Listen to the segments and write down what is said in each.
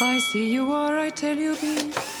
I see you are, I tell you be.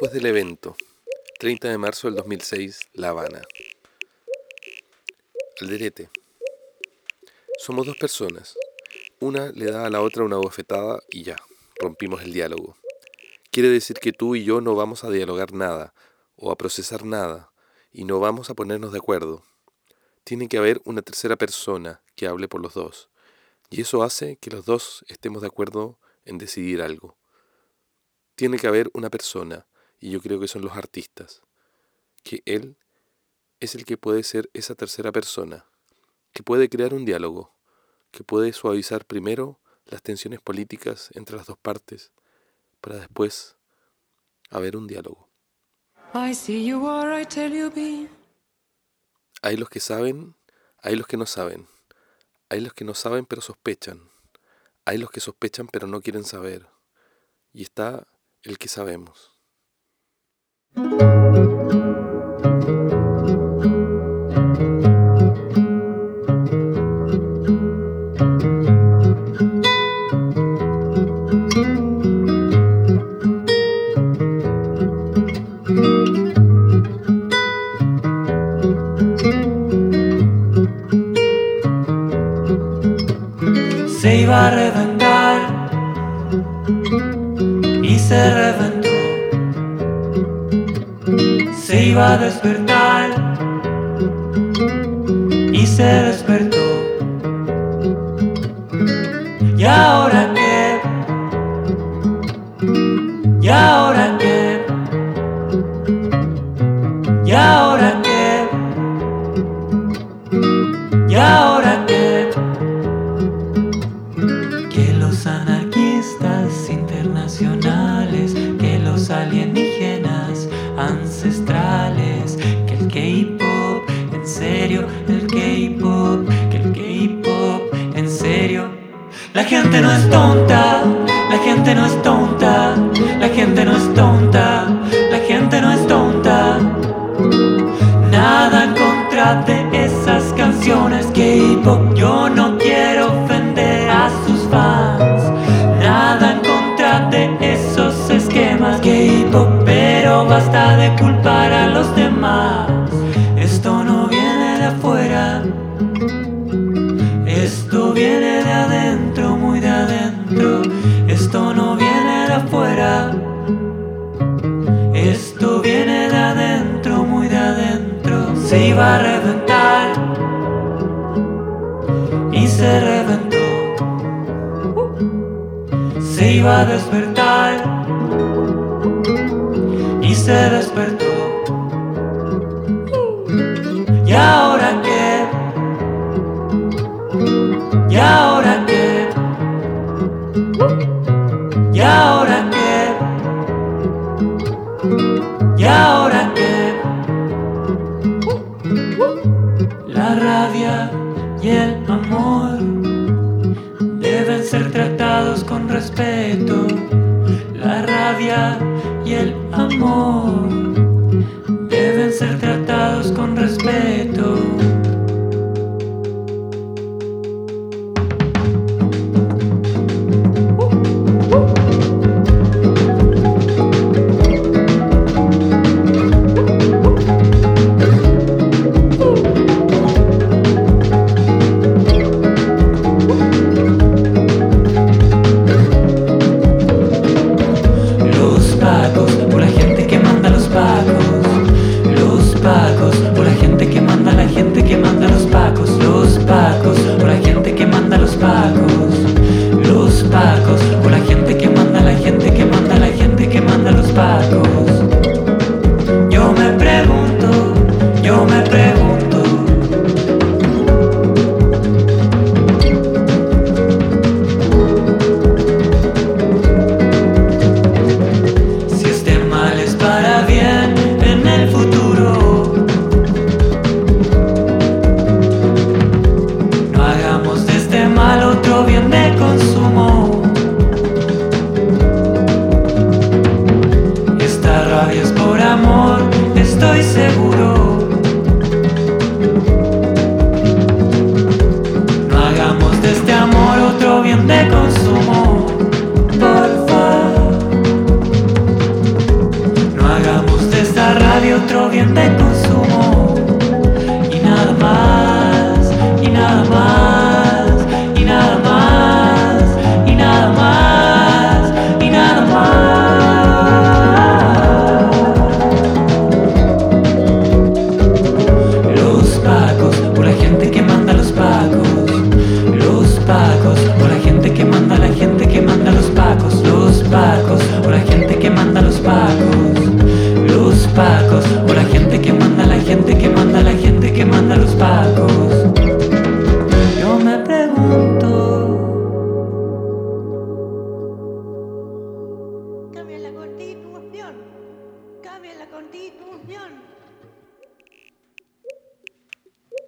Después del evento, 30 de marzo del 2006, La Habana. Alderete. Somos dos personas. Una le da a la otra una bofetada y ya, rompimos el diálogo. Quiere decir que tú y yo no vamos a dialogar nada o a procesar nada y no vamos a ponernos de acuerdo. Tiene que haber una tercera persona que hable por los dos. Y eso hace que los dos estemos de acuerdo en decidir algo. Tiene que haber una persona, y yo creo que son los artistas, que él es el que puede ser esa tercera persona, que puede crear un diálogo, que puede suavizar primero las tensiones políticas entre las dos partes, para después haber un diálogo. I see you are, I tell you be. Hay los que saben, hay los que no saben. Hay los que no saben pero sospechan. Hay los que sospechan pero no quieren saber. Y está el que sabemos. Se iba a reventar y se iba a despertar y se despertó. Y se reventó. Se iba a despertar y se despertó. ¿Y ahora qué? ¿Y ahora o la gente que manda, la gente que manda. la gente que manda los pacos, los pacos, o la gente que manda, la gente que manda, la gente que manda los pacos. Yo me pregunto. Cambia la constitución, cambia la constitución.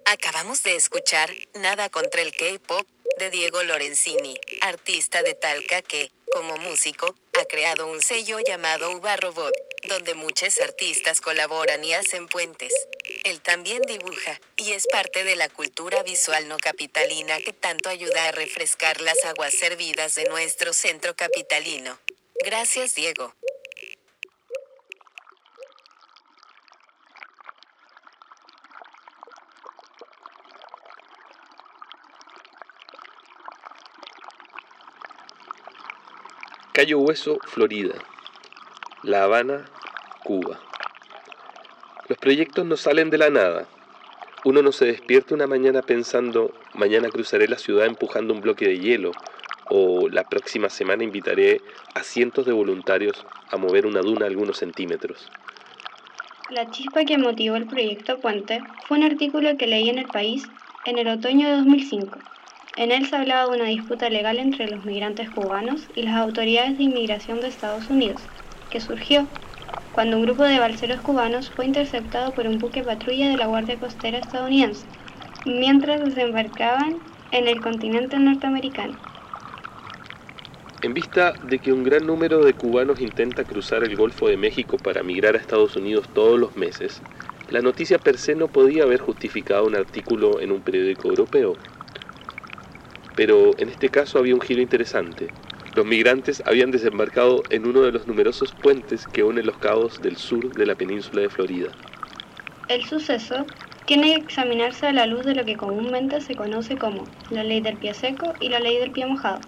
Acabamos de escuchar Nada contra el K-Pop de Diego Lorenzini, artista de Talca que como músico, ha creado un sello llamado Uva Robot, donde muchos artistas colaboran y hacen puentes. Él también dibuja, y es parte de la cultura visual no capitalina que tanto ayuda a refrescar las aguas servidas de nuestro centro capitalino. Gracias Diego. Cayo Hueso, Florida. La Habana, Cuba. Los proyectos no salen de la nada. Uno no se despierta una mañana pensando, mañana cruzaré la ciudad empujando un bloque de hielo, o la próxima semana invitaré a cientos de voluntarios a mover una duna algunos centímetros. La chispa que motivó el proyecto Puente fue un artículo que leí en El País en el otoño de 2005. En él se hablaba de una disputa legal entre los migrantes cubanos y las autoridades de inmigración de Estados Unidos, que surgió cuando un grupo de balseros cubanos fue interceptado por un buque patrulla de la Guardia Costera estadounidense, mientras desembarcaban en el continente norteamericano. En vista de que un gran número de cubanos intenta cruzar el Golfo de México para migrar a Estados Unidos todos los meses, la noticia per se no podía haber justificado un artículo en un periódico europeo. Pero en este caso había un giro interesante. Los migrantes habían desembarcado en uno de los numerosos puentes que unen los cabos del sur de la península de Florida. El suceso tiene que examinarse a la luz de lo que comúnmente se conoce como la ley del pie seco y la ley del pie mojado.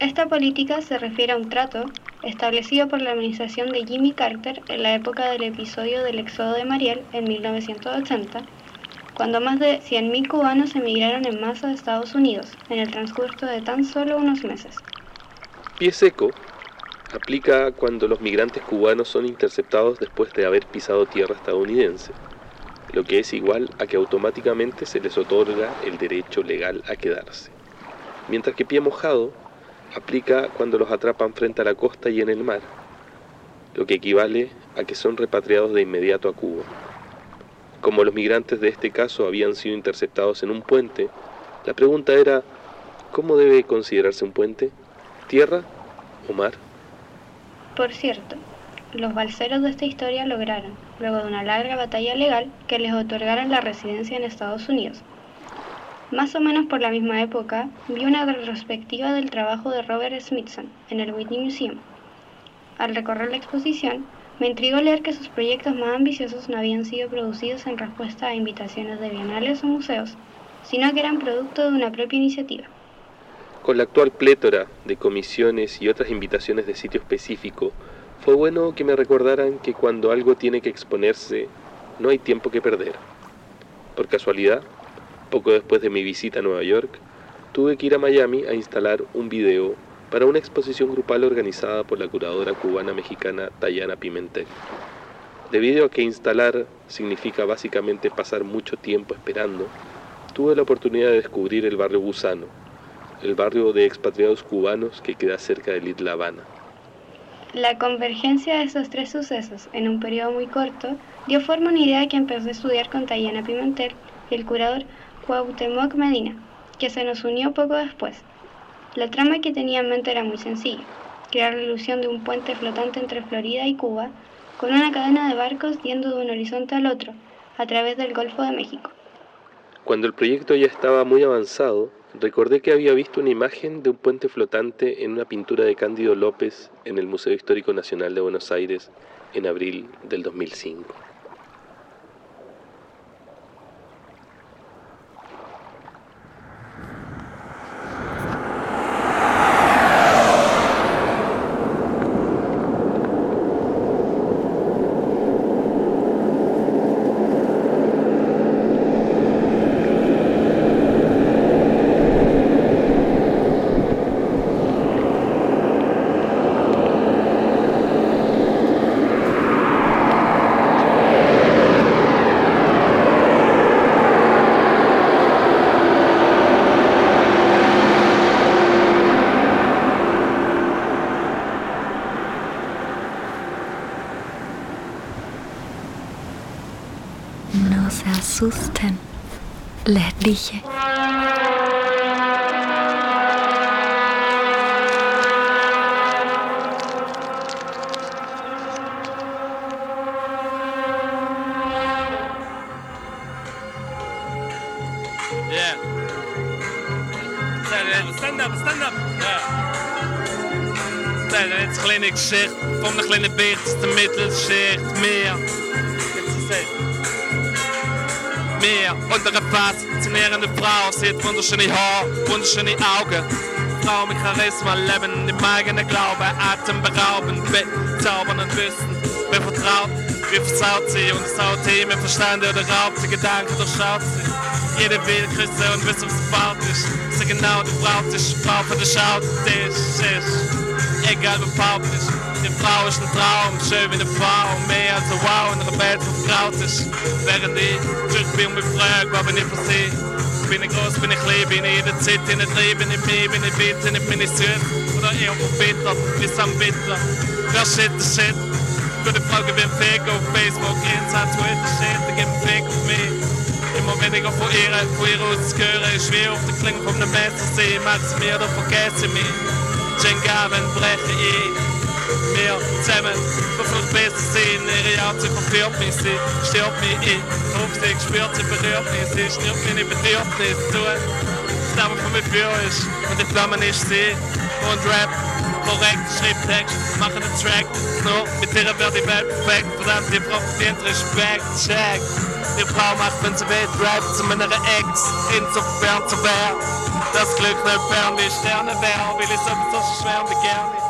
Esta política se refiere a un trato establecido por la administración de Jimmy Carter en la época del episodio del éxodo de Mariel en 1980, cuando más de 100.000 cubanos emigraron en masa a Estados Unidos en el transcurso de tan solo unos meses. Pie seco aplica cuando los migrantes cubanos son interceptados después de haber pisado tierra estadounidense, lo que es igual a que automáticamente se les otorga el derecho legal a quedarse. Mientras que pie mojado aplica cuando los atrapan frente a la costa y en el mar, lo que equivale a que son repatriados de inmediato a Cuba. Como los migrantes de este caso habían sido interceptados en un puente, la pregunta era, ¿cómo debe considerarse un puente? ¿Tierra o mar? Por cierto, los balseros de esta historia lograron, luego de una larga batalla legal, que les otorgaran la residencia en Estados Unidos. Más o menos por la misma época, vi una retrospectiva del trabajo de Robert Smithson en el Whitney Museum. Al recorrer la exposición, me intrigó leer que sus proyectos más ambiciosos no habían sido producidos en respuesta a invitaciones de bienales o museos, sino que eran producto de una propia iniciativa. Con la actual plétora de comisiones y otras invitaciones de sitio específico, fue bueno que me recordaran que cuando algo tiene que exponerse, no hay tiempo que perder. Por casualidad, poco después de mi visita a Nueva York, tuve que ir a Miami a instalar un video para una exposición grupal organizada por la curadora cubana-mexicana Tayana Pimentel. Debido a que instalar significa básicamente pasar mucho tiempo esperando, tuve la oportunidad de descubrir el barrio Gusano, el barrio de expatriados cubanos que queda cerca de Little Habana. La convergencia de estos tres sucesos en un periodo muy corto dio forma a una idea que empezó a estudiar con Tayana Pimentel y el curador Cuauhtémoc Medina, que se nos unió poco después. La trama que tenía en mente era muy sencilla, crear la ilusión de un puente flotante entre Florida y Cuba, con una cadena de barcos yendo de un horizonte al otro, a través del Golfo de México. Cuando el proyecto ya estaba muy avanzado, recordé que había visto una imagen de un puente flotante en una pintura de Cándido López en el Museo Histórico Nacional de Buenos Aires en abril del 2005. pusten ledliche. Kleine Geschichte, van een kleine Bicht, de mittelschicht, meer. Pass, nährende Frau, sie hat wunderschöne Haar, wunderschöne Augen. Frau mit Charisma, Leben, dem eigenen Glaube, atemberaubend, bezaubern und Wissen, mir vertraut, wir versaut sie und saut sie, mir Verstand oder raubt sie, Gedanken durchschaut sie. Jede will küssen und wissen, was gebaut ist. Sie genau, du brauchst dich, Frau von der Schaut, dich ist. Egal wo Pop ist, die Frau ist ein Traum, schön wie eine Frau, mehr als ein Wow in einer Welt, wo Kraut ist. Während ich zurück bin und mich frage, was bin ich für sie? Bin ich groß, bin ich klein, bin ich in der Zeit, in der bin ich mehr, bin ich bitter, bin ich süß oder eher verbittert, bis am Bitter. Wer shit the shit? Gute Frage ein Fake auf Facebook, Insta, Twitter, shit, gibt ein Fake auf mich. Immer weniger von ihr, von ihr aus zu hören, ist schwer auf der Klinge von einem Messer sehen, mag es mir oder vergesse mich. Schengaben breche ich wir zusammen, ich besser sehen, ihre Art, sie verführt mich, sie stört mich, ich hoffe, sie spürt, sie berührt mich, sie schnürt berührt nicht, tun, was aber von mir für ist, und die Flamme ist sie, und Rap, korrekt, Schrifttext, machen einen Track, nur mit ihr wird die Welt perfekt, verdammt, die Frau verdient Respekt, check, die Frau macht, wenn sie will, Rap zu meiner Ex, insofern zu wer, das Glück nicht fern wie Sterne wäre, will ich so schwer wie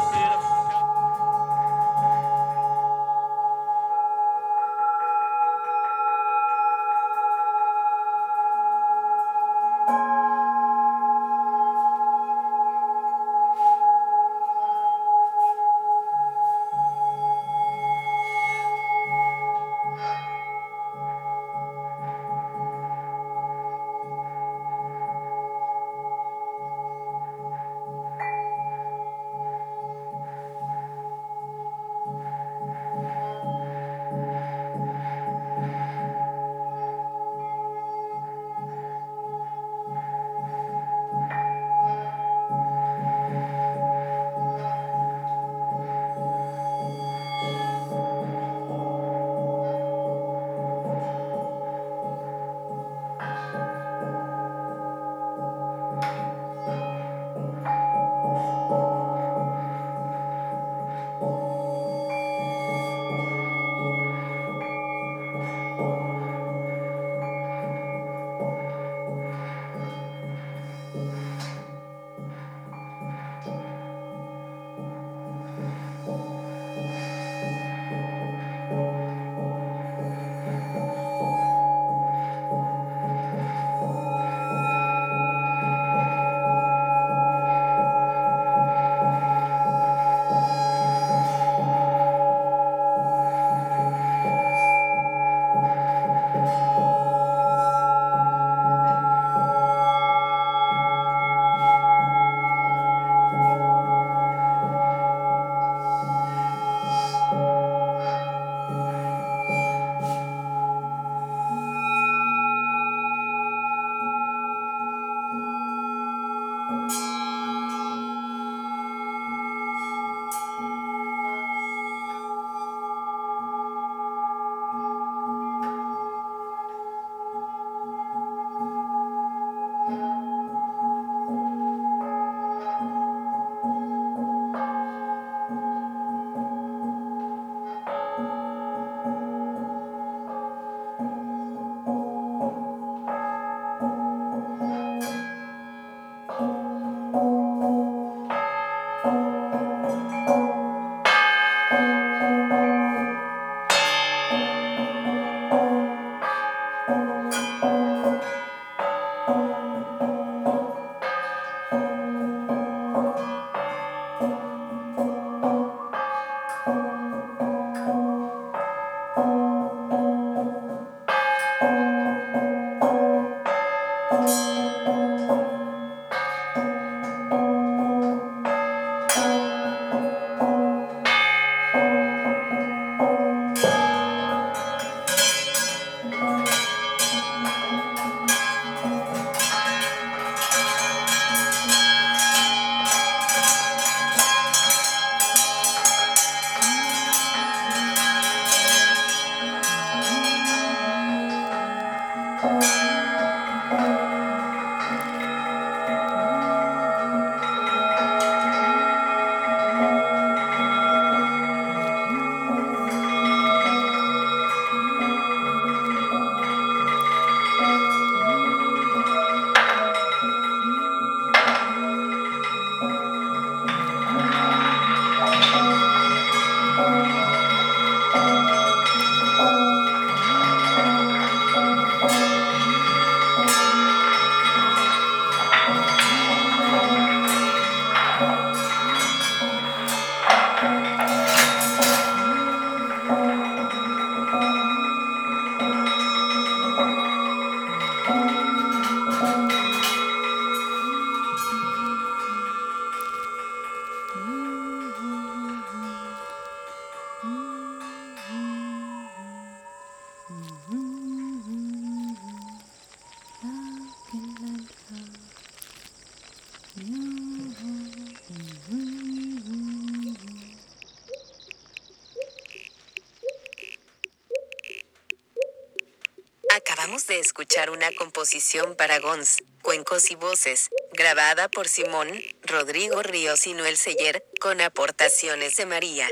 escuchar una composición para Gons, Cuencos y Voces, grabada por Simón, Rodrigo Ríos y Noel Seller, con aportaciones de María.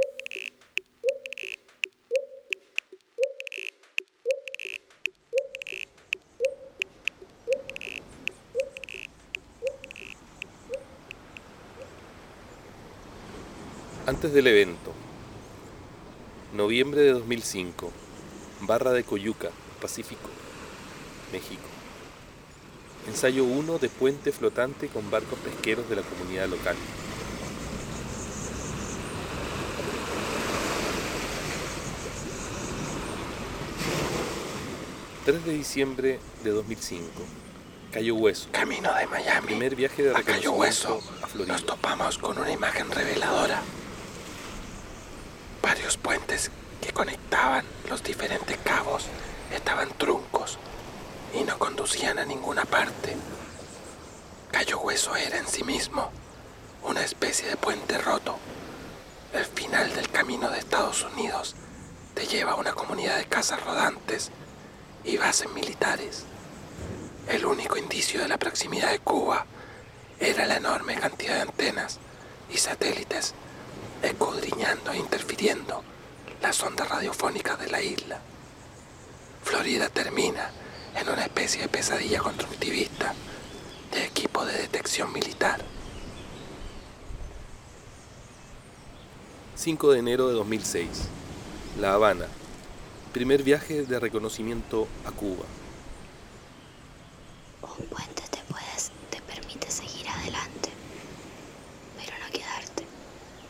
Antes del evento. Noviembre de 2005. Barra de Coyuca, Pacífico, México. Ensayo 1 de puente flotante con barcos pesqueros de la comunidad local. ...3 de diciembre de 2005... Cayo Hueso... Camino de Miami. Primer viaje de a Cayo Hueso reconocimiento a Florida. nos topamos con una imagen reveladora. Varios puentes que conectaban los diferentes cabos estaban truncos a ninguna parte. Cayo Hueso era en sí mismo una especie de puente roto. El final del camino de Estados Unidos te lleva a una comunidad de casas rodantes y bases militares. El único indicio de la proximidad de Cuba era la enorme cantidad de antenas y satélites escudriñando e interfiriendo las ondas radiofónicas de la isla. Florida termina en una especie de pesadilla constructivista de equipo de detección militar. 5 de enero de 2006. La Habana. Primer viaje de reconocimiento a Cuba. Un puente te puedes, te permite seguir adelante, pero no quedarte.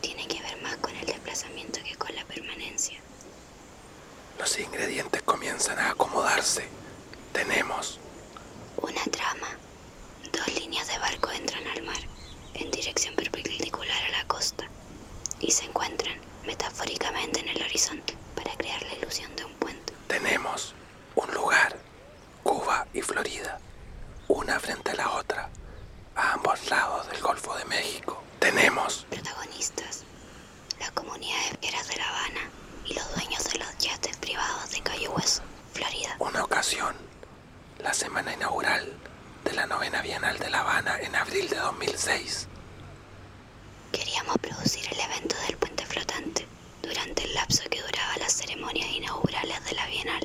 Tiene que ver más con el desplazamiento que con la permanencia. Los ingredientes comienzan a acomodarse. Tenemos Una trama. Dos líneas de barco entran al mar, en dirección perpendicular a la costa, y se encuentran metafóricamente en el horizonte para crear la ilusión de un puente. Tenemos un lugar, Cuba y Florida, una frente a la otra, a ambos lados del Golfo de México. Tenemos Protagonistas. La comunidad de de La Habana y los dueños de los yates privados de Cayo Hueso, Florida. una ocasión, la semana inaugural de la novena Bienal de La Habana en abril de 2006. Queríamos producir el evento del puente flotante durante el lapso que duraba las ceremonias inaugurales de la Bienal,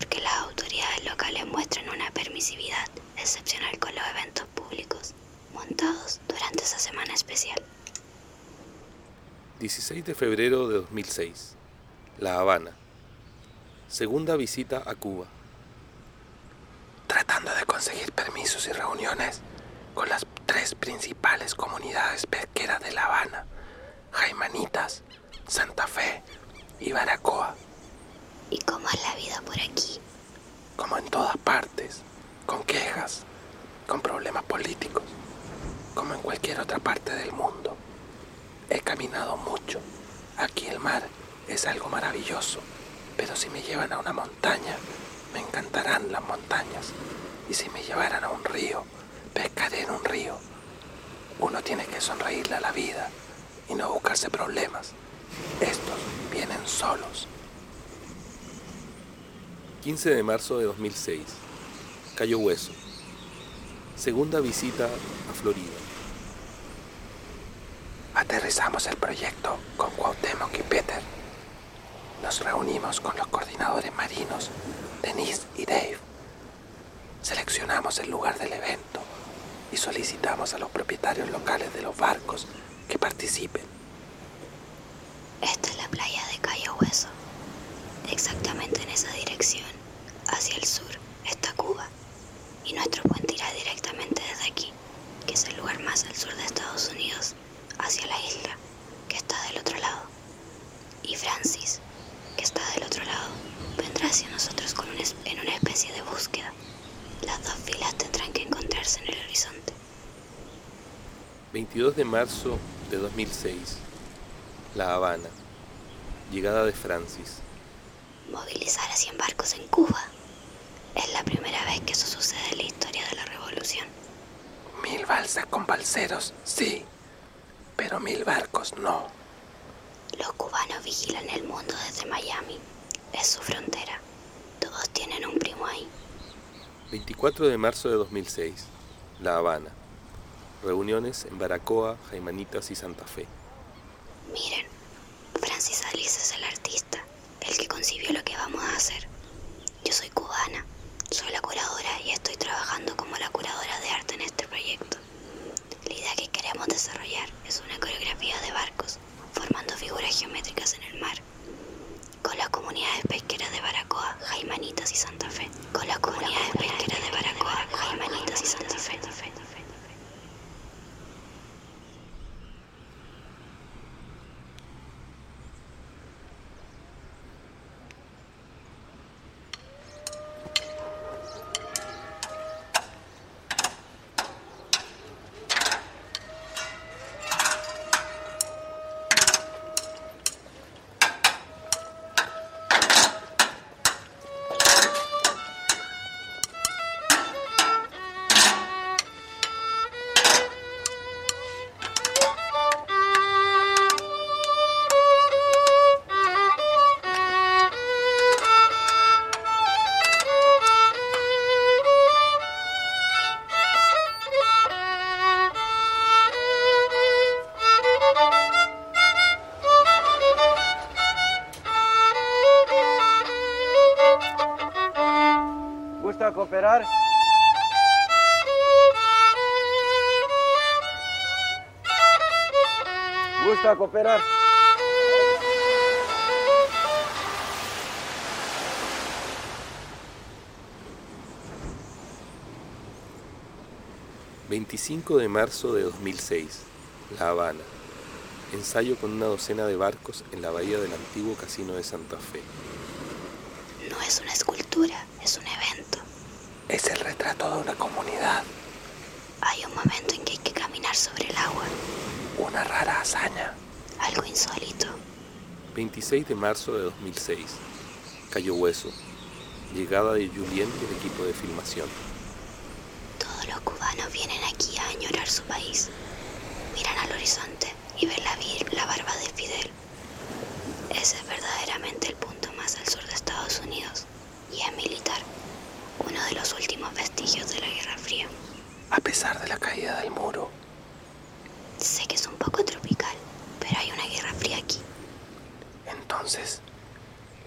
porque las autoridades locales muestran una permisividad excepcional con los eventos públicos montados durante esa semana especial. 16 de febrero de 2006. La Habana. Segunda visita a Cuba. Tratando de conseguir permisos y reuniones con las tres principales comunidades pesqueras de La Habana, Jaimanitas, Santa Fe y Baracoa, ¿Y cómo es la vida por aquí? como en todas partes, con quejas, con problemas políticos, como en cualquier otra parte del mundo. He caminado mucho. Aquí el mar es algo maravilloso, pero si me llevan a una montaña, me encantarán las montañas. Y si me llevaran a un río, pescaré en un río. Uno tiene que sonreírle a la vida y no buscarse problemas. Estos vienen solos. 15 de marzo de 2006. Cayo Hueso. Segunda visita a Florida. Aterrizamos el proyecto con Cuauhtémoc y Peter. Nos reunimos con los coordinadores marinos, Denise y Dave. Seleccionamos el lugar del evento y solicitamos a los propietarios locales de los barcos que participen. Esta es la playa de Cayo Hueso. Exactamente en esa dirección, hacia el sur, está Cuba. Y nuestro puente irá directamente desde aquí, que es el lugar más al sur de Estados Unidos, hacia la isla, que está del otro lado. Y Francis, que está del otro lado, vendrá hacia nosotros con en una especie de búsqueda. Las dos filas tendrán que encontrarse en el horizonte. 22 de marzo de 2006. La Habana. Llegada de Francis. movilizar a 100 barcos en Cuba. Es la primera vez que eso sucede en la historia de la revolución. Mil balsas con balseros, sí, pero mil barcos no. Los cubanos vigilan el mundo desde Miami. Es su frontera. Todos tienen un primo ahí. 24 de marzo de 2006, La Habana. Reuniones en Baracoa, Jaimanitas y Santa Fe. Miren, Francis Alice es el artista, el que concibió lo que vamos a hacer. Yo soy cubana, soy la curadora y estoy trabajando como la curadora de arte en este proyecto. La idea que queremos desarrollar es una coreografía de barcos, formando figuras geométricas en el mar, con las comunidades pesqueras de Baracoa, Jaimanitas y Santa Fe. Con las comunidades pesqueras de Baracoa, Jaimanitas y Santa Fe. ¿Gusta cooperar? ¿Gusta cooperar? ...25 de marzo de 2006... La Habana... ...ensayo con una docena de barcos... ...en la bahía del antiguo casino de Santa Fe... No es una escultura, es un evento. Es de una comunidad, Hay un momento en que hay que caminar sobre el agua, una rara hazaña. algo insólito. 26 de marzo de 2006... ...Cayo Hueso... ...llegada de Julien y el equipo de filmación... Todos los cubanos vienen aquí a añorar su país. Miran al horizonte y ven la, la barba de Fidel. Ese es verdaderamente el punto más al sur de Estados Unidos y es militar, uno de los últimos vestigios de la Guerra Fría. A pesar de la caída del muro, Sé que es un poco tropical, pero hay una Guerra Fría aquí. Entonces,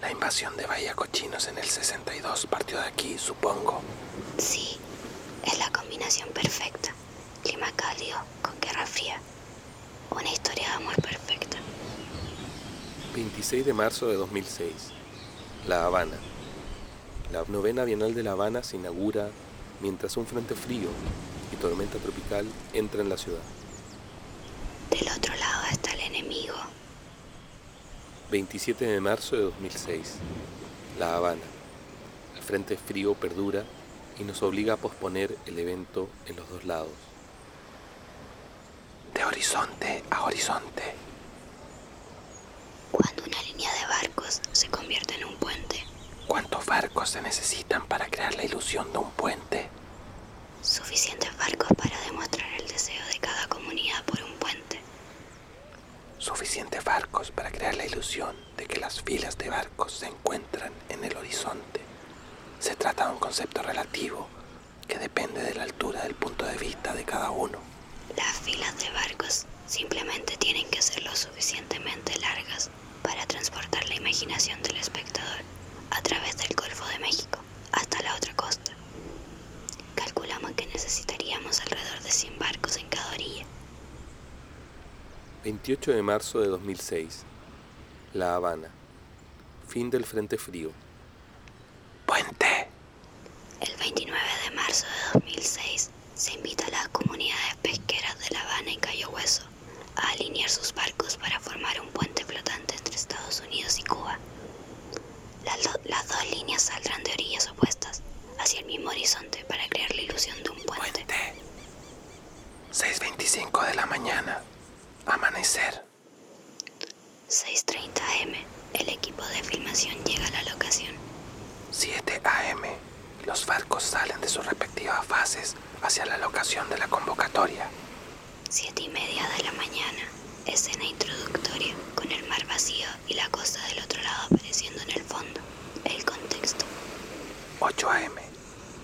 la invasión de Bahía Cochinos en el 62 partió de aquí, supongo. Sí, es la combinación perfecta. Clima cálido con Guerra Fría. Una historia de amor perfecta. 26 de marzo de 2006... La Habana... La novena Bienal de La Habana se inaugura... ...mientras un frente frío y tormenta tropical entra en la ciudad... Del otro lado está el enemigo. 27 de marzo de 2006... La Habana... El frente frío perdura y nos obliga a posponer el evento en los dos lados. De horizonte a horizonte, Cuando una línea de barcos se convierte en un puente, ¿cuántos barcos se necesitan para crear la ilusión de un puente? suficientes barcos para demostrar el deseo de cada comunidad por un puente. Suficientes barcos para crear la ilusión de que las filas de barcos se encuentran en el horizonte. Se trata de un concepto relativo que depende de la altura del punto de vista de cada uno. Las filas de barcos simplemente tienen que ser lo suficientemente largas para transportar la imaginación del espectador a través del Golfo de México hasta la otra costa. Calculamos que necesitaríamos alrededor de 100 barcos en cada orilla. 28 de marzo de 2006. La Habana. Fin del Frente Frío. ¡Puente! El 29 de marzo de 2006 se invita a las comunidades pesqueras de La Habana y Cayo Hueso a alinear sus barcos para formar un puente flotante entre Estados Unidos y Cuba. Las, do- las dos líneas saldrán de orillas opuestas hacia el mismo horizonte para crear la ilusión de un puente. ¡Puente! 6.25 de la mañana. Amanecer. 6.30 am, el equipo de filmación llega a la locación. 7 a.m. Los barcos salen de sus respectivas fases hacia la locación de la convocatoria. Siete y media de la mañana, escena introductoria, con el mar vacío y la costa del otro lado apareciendo en el fondo. El contexto. 8 a.m.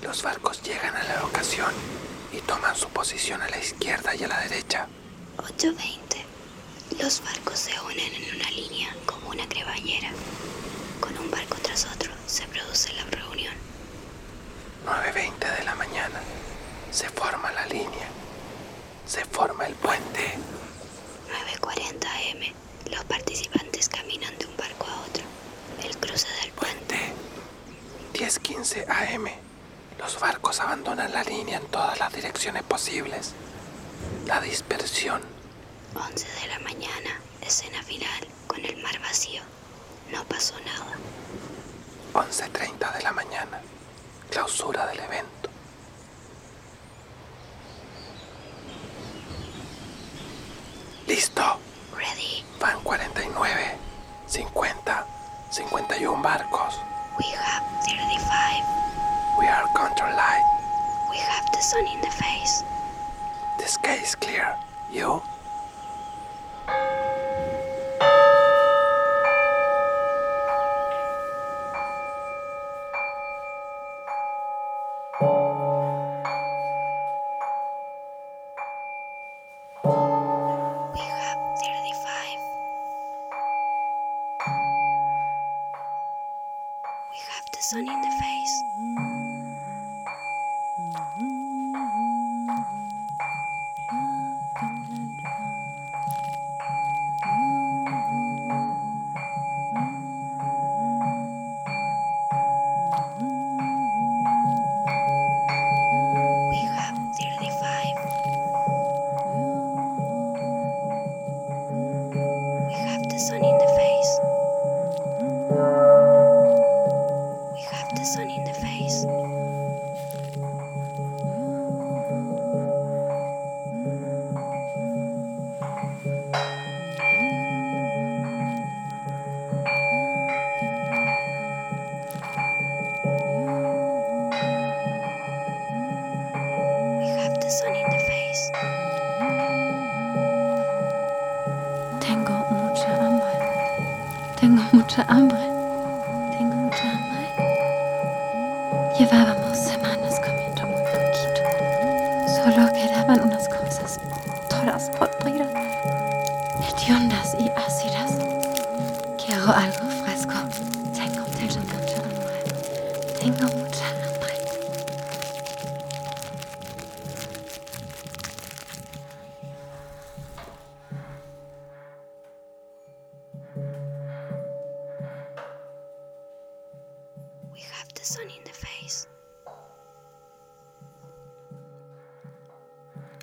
Los barcos toman su posición a la izquierda y a la derecha. 8.20. Los barcos se unen en una línea como una cremallera. Con un barco tras otro se produce la reunión. 9.20 de la mañana. Se forma la línea. Se forma el puente. 9.40 am. Los participantes caminan de un barco a otro. El cruce del puente. 10.15 am. Los barcos abandonan la línea en todas las direcciones posibles. La dispersión. 11 de la mañana. Escena final con el mar vacío. No pasó nada. 11.30 de la mañana. Clausura del evento. Listo. Ready. Van 49, 50, 51 barcos. We have 35. We are control light. We have the sun in the face. The sky is clear. You?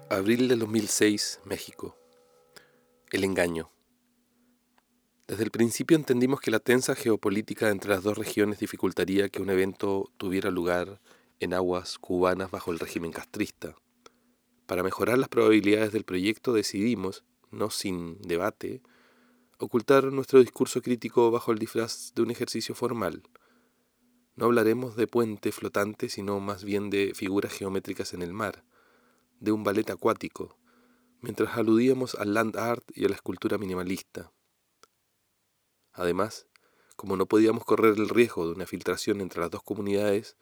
Abril de 2006, México. El engaño. Desde el principio entendimos que la tensa geopolítica entre las dos regiones dificultaría que un evento tuviera lugar en aguas cubanas bajo el régimen castrista. Para mejorar las probabilidades del proyecto decidimos, no sin debate, ocultar nuestro discurso crítico bajo el disfraz de un ejercicio formal. No hablaremos de puente flotante, sino más bien de figuras geométricas en el mar, de un ballet acuático, mientras aludíamos al land art y a la escultura minimalista. Además, como no podíamos correr el riesgo de una filtración entre las dos comunidades,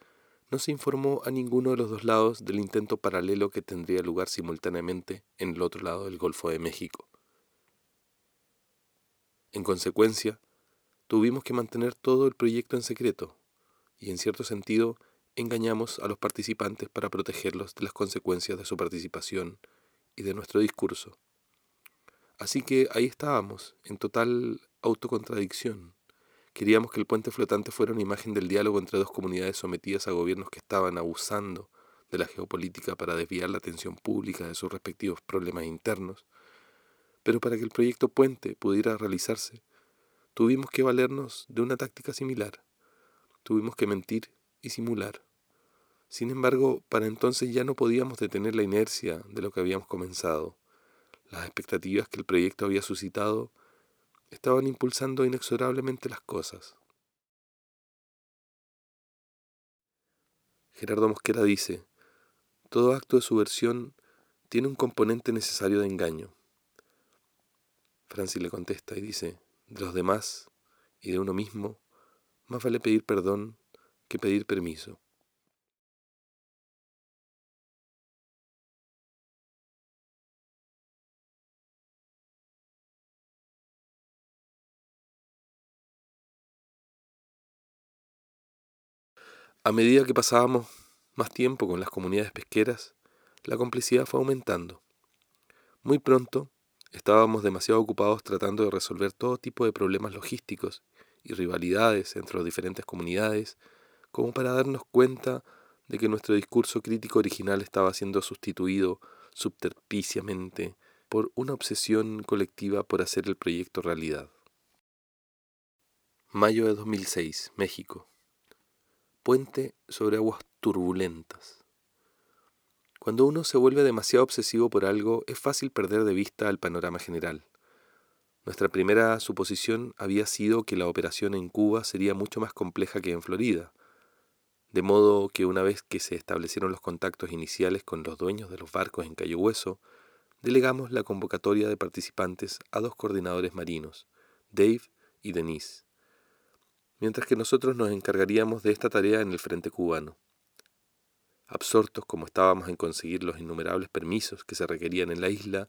no se informó a ninguno de los dos lados del intento paralelo que tendría lugar simultáneamente en el otro lado del Golfo de México. En consecuencia, tuvimos que mantener todo el proyecto en secreto, y en cierto sentido engañamos a los participantes para protegerlos de las consecuencias de su participación y de nuestro discurso. Así que ahí estábamos, en total autocontradicción. Queríamos que el puente flotante fuera una imagen del diálogo entre dos comunidades sometidas a gobiernos que estaban abusando de la geopolítica para desviar la atención pública de sus respectivos problemas internos. Pero para que el proyecto puente pudiera realizarse, tuvimos que valernos de una táctica similar. Tuvimos que mentir y simular. Sin embargo, para entonces ya no podíamos detener la inercia de lo que habíamos comenzado. Las expectativas que el proyecto había suscitado estaban impulsando inexorablemente las cosas. Gerardo Mosquera dice, todo acto de subversión tiene un componente necesario de engaño. Francis le contesta y dice, de los demás y de uno mismo, más vale pedir perdón que pedir permiso. A medida que pasábamos más tiempo con las comunidades pesqueras, la complicidad fue aumentando. Muy pronto estábamos demasiado ocupados tratando de resolver todo tipo de problemas logísticos y rivalidades entre las diferentes comunidades, como para darnos cuenta de que nuestro discurso crítico original estaba siendo sustituido subterpiciamente por una obsesión colectiva por hacer el proyecto realidad. Mayo de 2006, México. Puente sobre aguas turbulentas. Cuando uno se vuelve demasiado obsesivo por algo, es fácil perder de vista el panorama general. Nuestra primera suposición había sido que la operación en Cuba sería mucho más compleja que en Florida, de modo que una vez que se establecieron los contactos iniciales con los dueños de los barcos en Cayo Hueso, delegamos la convocatoria de participantes a dos coordinadores marinos, Dave y Denise, mientras que nosotros nos encargaríamos de esta tarea en el frente cubano. Absortos como estábamos en conseguir los innumerables permisos que se requerían en la isla,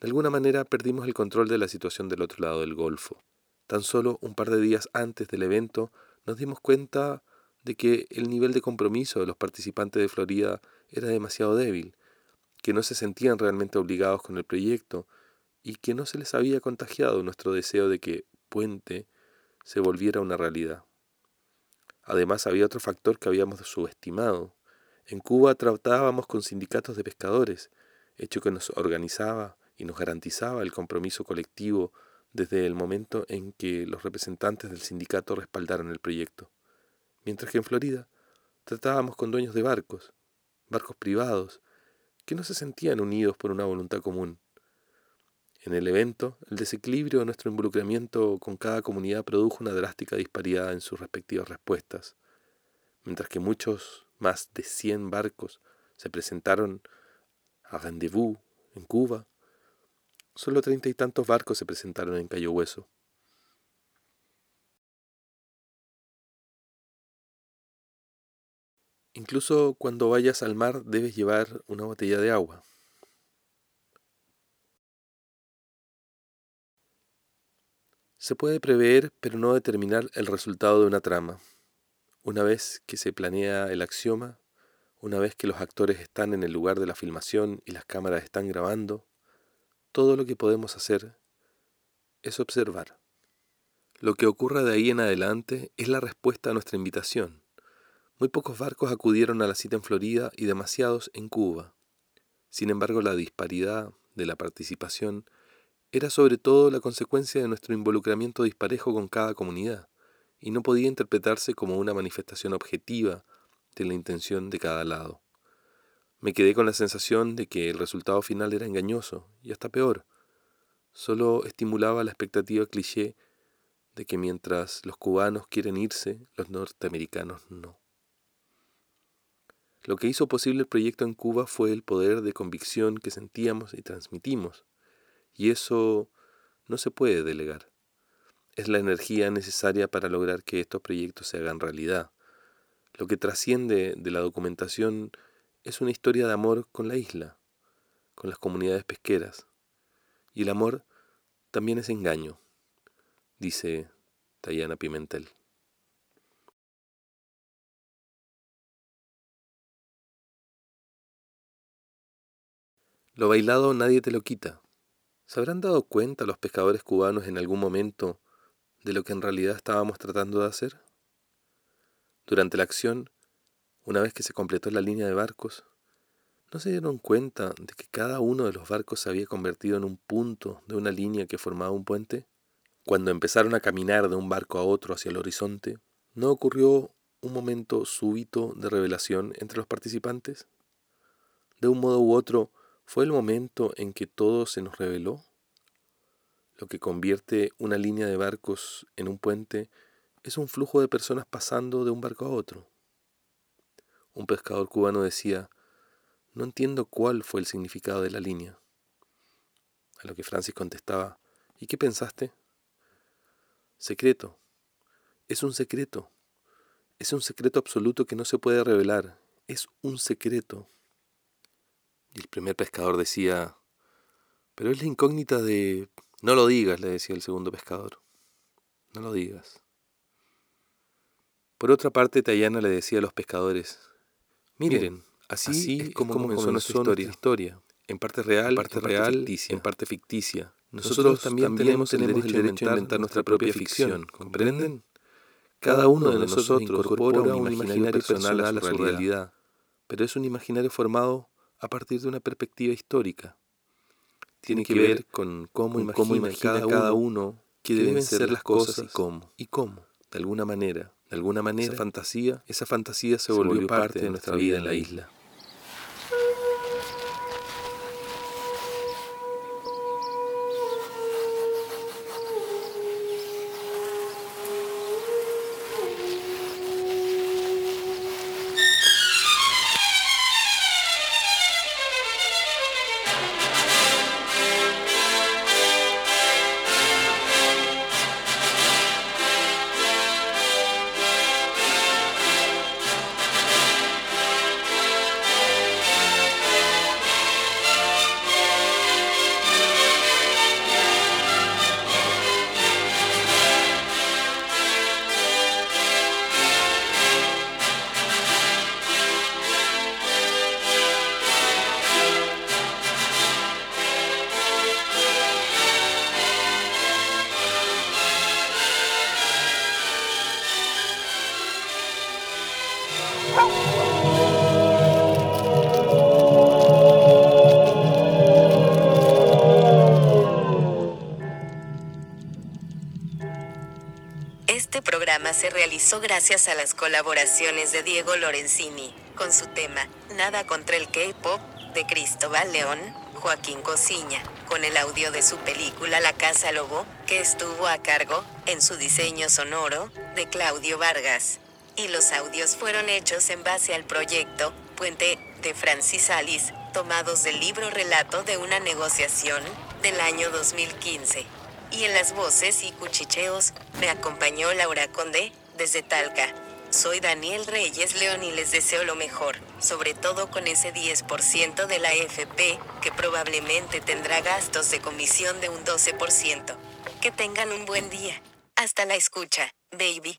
de alguna manera perdimos el control de la situación del otro lado del Golfo. Tan solo un par de días antes del evento nos dimos cuenta de que el nivel de compromiso de los participantes de Florida era demasiado débil, que no se sentían realmente obligados con el proyecto y que no se les había contagiado nuestro deseo de que Puente se volviera una realidad. Además había otro factor que habíamos subestimado. En Cuba tratábamos con sindicatos de pescadores, hecho que nos organizaba y nos garantizaba el compromiso colectivo desde el momento en que los representantes del sindicato respaldaron el proyecto. Mientras que en Florida tratábamos con dueños de barcos, barcos privados, que no se sentían unidos por una voluntad común. En el evento, el desequilibrio de nuestro involucramiento con cada comunidad produjo una drástica disparidad en sus respectivas respuestas. Mientras que muchos, más de 100 barcos, se presentaron a Rendezvous, en Cuba, solo treinta y tantos barcos se presentaron en Cayo Hueso. Incluso cuando vayas al mar debes llevar una botella de agua. Se puede prever, pero no determinar el resultado de una trama. Una vez que se planea el axioma, una vez que los actores están en el lugar de la filmación y las cámaras están grabando, todo lo que podemos hacer es observar. Lo que ocurra de ahí en adelante es la respuesta a nuestra invitación. Muy pocos barcos acudieron a la cita en Florida y demasiados en Cuba. Sin embargo, la disparidad de la participación era sobre todo la consecuencia de nuestro involucramiento disparejo con cada comunidad, y no podía interpretarse como una manifestación objetiva de la intención de cada lado. Me quedé con la sensación de que el resultado final era engañoso, y hasta peor, solo estimulaba la expectativa cliché de que mientras los cubanos quieren irse, los norteamericanos no. Lo que hizo posible el proyecto en Cuba fue el poder de convicción que sentíamos y transmitimos, y eso no se puede delegar. Es la energía necesaria para lograr que estos proyectos se hagan realidad. Lo que trasciende de la documentación es una historia de amor con la isla, con las comunidades pesqueras. Y el amor también es engaño, dice Tayana Pimentel. Lo bailado nadie te lo quita. ¿Se habrán dado cuenta los pescadores cubanos en algún momento de lo que en realidad estábamos tratando de hacer? Durante la acción, una vez que se completó la línea de barcos, ¿no se dieron cuenta de que cada uno de los barcos se había convertido en un punto de una línea que formaba un puente? Cuando empezaron a caminar de un barco a otro hacia el horizonte, ¿no ocurrió un momento súbito de revelación entre los participantes? De un modo u otro, ¿Fue el momento en que todo se nos reveló? Lo que convierte una línea de barcos en un puente es un flujo de personas pasando de un barco a otro. Un pescador cubano decía, no entiendo cuál fue el significado de la línea. A lo que Francis contestaba, ¿y qué pensaste? Secreto. Es un secreto. Es un secreto absoluto que no se puede revelar. Es un secreto. Y el primer pescador decía, pero es la incógnita de... No lo digas, le decía el segundo pescador. No lo digas. Por otra parte, Tayana le decía a los pescadores, miren, así, es como, comenzó nuestra historia, en parte real, en parte, real, ficticia, en parte ficticia. Nosotros, también, tenemos el derecho, de inventar nuestra propia ficción, ¿comprenden? Cada uno de nosotros incorpora un imaginario personal a su realidad, pero es un imaginario formado a partir de una perspectiva histórica. Tiene que ver con cómo, imagina, cada uno que deben ser las cosas y cómo. Y cómo, de alguna manera, de alguna manera, esa fantasía, esa fantasía se, volvió parte de nuestra vida en la isla. Este programa se realizó gracias a las colaboraciones de Diego Lorenzini, con su tema Nada contra el K-Pop, de Cristóbal León, Joaquín Cosiña, con el audio de su película La Casa Lobo, que estuvo a cargo, en su diseño sonoro, de Claudio Vargas. Y los audios fueron hechos en base al proyecto Puente, de Francis Alice, tomados del libro Relato de una negociación, del año 2015. Y en las voces y cuchicheos, me acompañó Laura Conde, desde Talca. Soy Daniel Reyes León y les deseo lo mejor, sobre todo con ese 10% de la AFP, que probablemente tendrá gastos de comisión de un 12%. Que tengan un buen día. Hasta la escucha, baby.